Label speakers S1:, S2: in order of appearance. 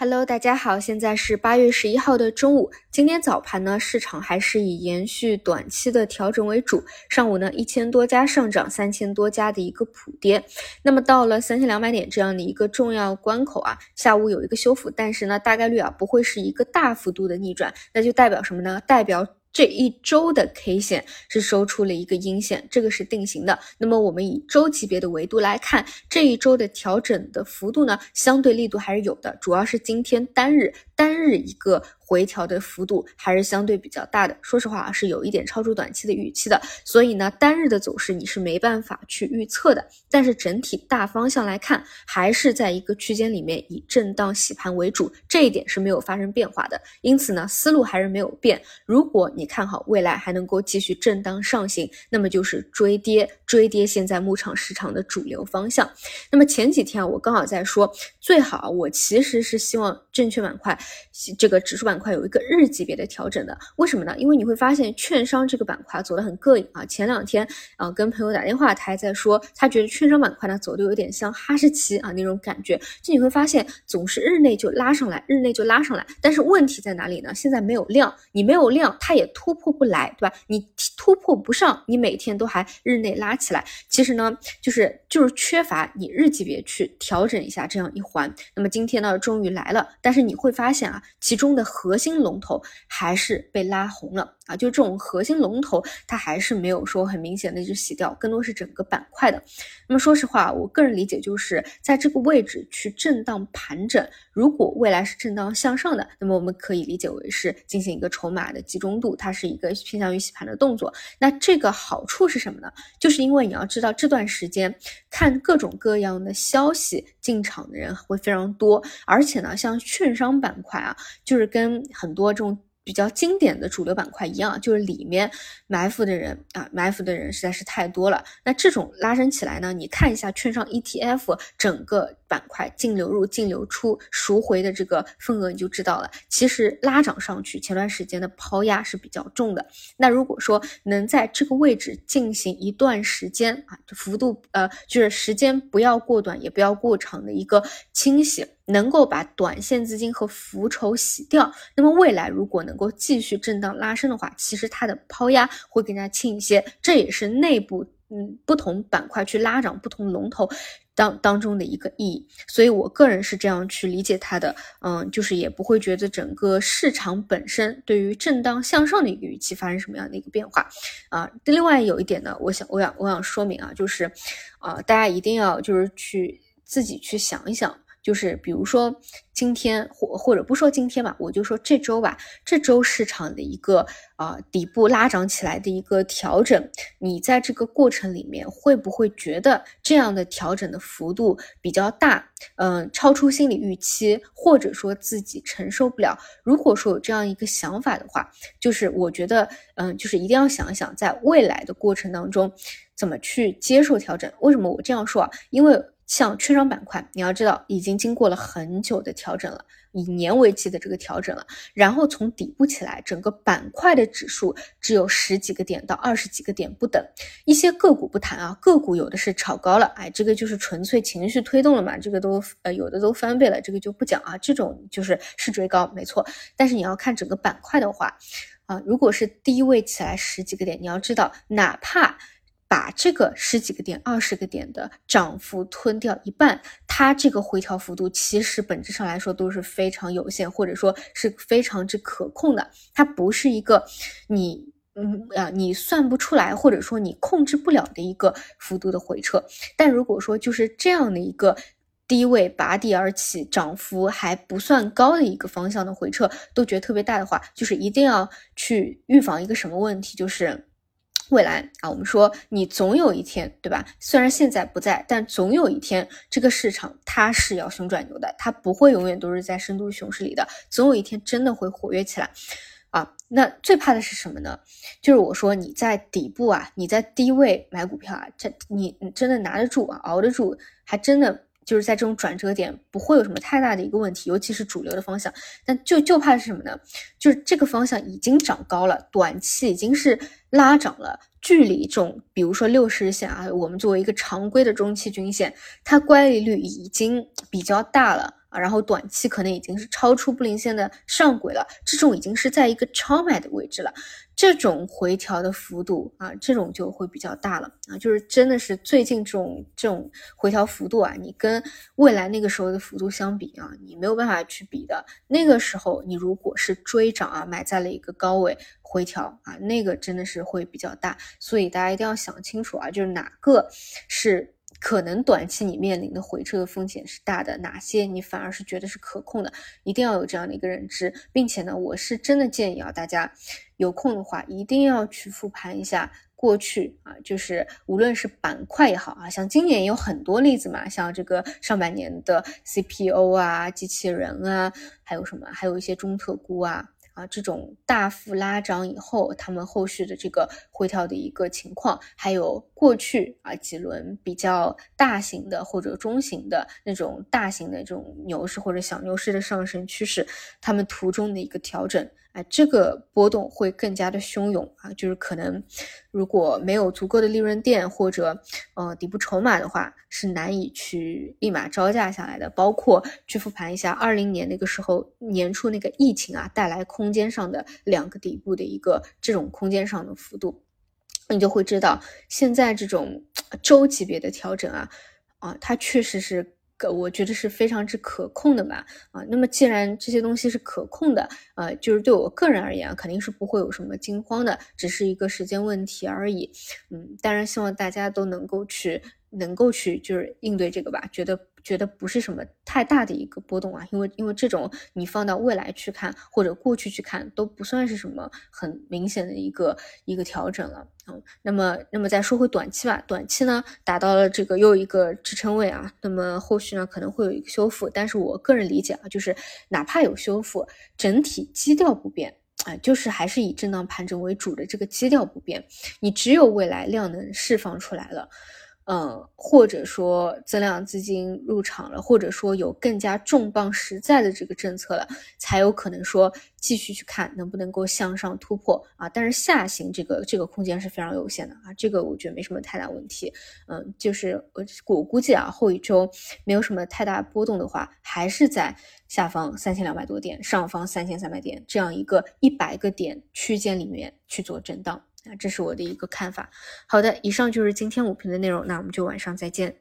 S1: Hello，大家好，现在是八月十一号的中午。今天早盘呢，市场还是以延续短期的调整为主。上午呢，一千多家上涨，三千多家的一个普跌。那么到了三千两百点这样的一个重要关口啊，下午有一个修复，但是呢，大概率啊不会是一个大幅度的逆转。那就代表什么呢？代表。这一周的 K 线是收出了一个阴线，这个是定型的。那么我们以周级别的维度来看，这一周的调整的幅度呢，相对力度还是有的，主要是今天单日单日一个。回调的幅度还是相对比较大的，说实话，是有一点超出短期的预期的，所以呢，单日的走势你是没办法去预测的。但是整体大方向来看，还是在一个区间里面以震荡洗盘为主，这一点是没有发生变化的。因此呢，思路还是没有变。如果你看好未来还能够继续震荡上行，那么就是追跌，追跌现在牧场市场的主流方向。那么前几天啊，我刚好在说，最好我其实是希望证券板块这个指数板。块有一个日级别的调整的，为什么呢？因为你会发现券商这个板块走得很膈应啊。前两天啊，跟朋友打电话，他还在说，他觉得券商板块呢走的有点像哈士奇啊那种感觉。就你会发现，总是日内就拉上来，日内就拉上来。但是问题在哪里呢？现在没有量，你没有量，它也突破不来，对吧？你突破不上，你每天都还日内拉起来，其实呢，就是就是缺乏你日级别去调整一下这样一环。那么今天呢，终于来了，但但是你会发现啊，其中的核心龙头还是被拉红了。啊，就这种核心龙头，它还是没有说很明显的就洗掉，更多是整个板块的。那么说实话，我个人理解就是在这个位置去震荡盘整，如果未来是震荡向上的，那么我们可以理解为是进行一个筹码的集中度，它是一个偏向于洗盘的动作。那这个好处是什么呢？就是因为你要知道这段时间看各种各样的消息进场的人会非常多，而且呢，像券商板块啊，就是跟很多这种。比较经典的主流板块一样，就是里面埋伏的人啊，埋伏的人实在是太多了。那这种拉升起来呢，你看一下券商 ETF 整个板块净流入、净流出、赎回的这个份额，你就知道了。其实拉涨上去，前段时间的抛压是比较重的。那如果说能在这个位置进行一段时间啊，就幅度呃，就是时间不要过短，也不要过长的一个清洗。能够把短线资金和浮筹洗掉，那么未来如果能够继续震荡拉升的话，其实它的抛压会更加轻一些。这也是内部嗯不同板块去拉涨不同龙头当当中的一个意义。所以我个人是这样去理解它的，嗯，就是也不会觉得整个市场本身对于震荡向上的一个预期发生什么样的一个变化啊。另外有一点呢，我想我想我想说明啊，就是啊，大家一定要就是去自己去想一想。就是比如说今天或或者不说今天吧，我就说这周吧，这周市场的一个啊底部拉涨起来的一个调整，你在这个过程里面会不会觉得这样的调整的幅度比较大？嗯，超出心理预期，或者说自己承受不了？如果说有这样一个想法的话，就是我觉得，嗯，就是一定要想一想，在未来的过程当中怎么去接受调整。为什么我这样说啊？因为。像券商板块，你要知道已经经过了很久的调整了，以年为期的这个调整了，然后从底部起来，整个板块的指数只有十几个点到二十几个点不等。一些个股不谈啊，个股有的是炒高了，哎，这个就是纯粹情绪推动了嘛，这个都呃有的都翻倍了，这个就不讲啊，这种就是是追高没错。但是你要看整个板块的话，啊，如果是低位起来十几个点，你要知道，哪怕。把这个十几个点、二十个点的涨幅吞掉一半，它这个回调幅度其实本质上来说都是非常有限，或者说是非常之可控的。它不是一个你嗯啊你算不出来，或者说你控制不了的一个幅度的回撤。但如果说就是这样的一个低位拔地而起，涨幅还不算高的一个方向的回撤，都觉得特别大的话，就是一定要去预防一个什么问题，就是。未来啊，我们说你总有一天，对吧？虽然现在不在，但总有一天，这个市场它是要熊转牛的，它不会永远都是在深度熊市里的，总有一天真的会活跃起来啊！那最怕的是什么呢？就是我说你在底部啊，你在低位买股票啊，这你你真的拿得住啊，熬得住，还真的。就是在这种转折点不会有什么太大的一个问题，尤其是主流的方向。那就就怕是什么呢？就是这个方向已经涨高了，短期已经是拉涨了，距离这种比如说六十日线啊，我们作为一个常规的中期均线，它乖离率已经比较大了啊，然后短期可能已经是超出布林线的上轨了，这种已经是在一个超买的位置了，这种回调的幅度啊，这种就会比较大了啊，就是真的是最近这种这种回调幅度啊，你跟未来那个时候的幅度相比啊，你没有办法去比的。那个时候你如果是追涨啊，买在了一个高位回调啊，那个真的是会比较大，所以大家一定要想清楚啊，就是哪个是。可能短期你面临的回撤的风险是大的，哪些你反而是觉得是可控的，一定要有这样的一个认知，并且呢，我是真的建议啊，大家有空的话一定要去复盘一下过去啊，就是无论是板块也好啊，像今年有很多例子嘛，像这个上半年的 CPO 啊、机器人啊，还有什么，还有一些中特估啊。啊，这种大幅拉涨以后，他们后续的这个回调的一个情况，还有过去啊几轮比较大型的或者中型的那种大型的这种牛市或者小牛市的上升趋势，他们途中的一个调整。哎，这个波动会更加的汹涌啊！就是可能，如果没有足够的利润垫或者呃底部筹码的话，是难以去立马招架下来的。包括去复盘一下二零年那个时候年初那个疫情啊带来空间上的两个底部的一个这种空间上的幅度，你就会知道现在这种周级别的调整啊啊，它确实是。我觉得是非常之可控的吧，啊，那么既然这些东西是可控的，呃，就是对我个人而言啊，肯定是不会有什么惊慌的，只是一个时间问题而已，嗯，当然希望大家都能够去，能够去就是应对这个吧，觉得。觉得不是什么太大的一个波动啊，因为因为这种你放到未来去看或者过去去看都不算是什么很明显的一个一个调整了。嗯，那么那么再说回短期吧，短期呢达到了这个又一个支撑位啊，那么后续呢可能会有一个修复，但是我个人理解啊，就是哪怕有修复，整体基调不变啊，就是还是以震荡盘整为主的这个基调不变，你只有未来量能释放出来了。嗯，或者说增量资金入场了，或者说有更加重磅实在的这个政策了，才有可能说继续去看能不能够向上突破啊。但是下行这个这个空间是非常有限的啊，这个我觉得没什么太大问题。嗯，就是我我估计啊，后一周没有什么太大波动的话，还是在下方三千两百多点，上方三千三百点这样一个一百个点区间里面去做震荡。那，这是我的一个看法。好的，以上就是今天五评的内容，那我们就晚上再见。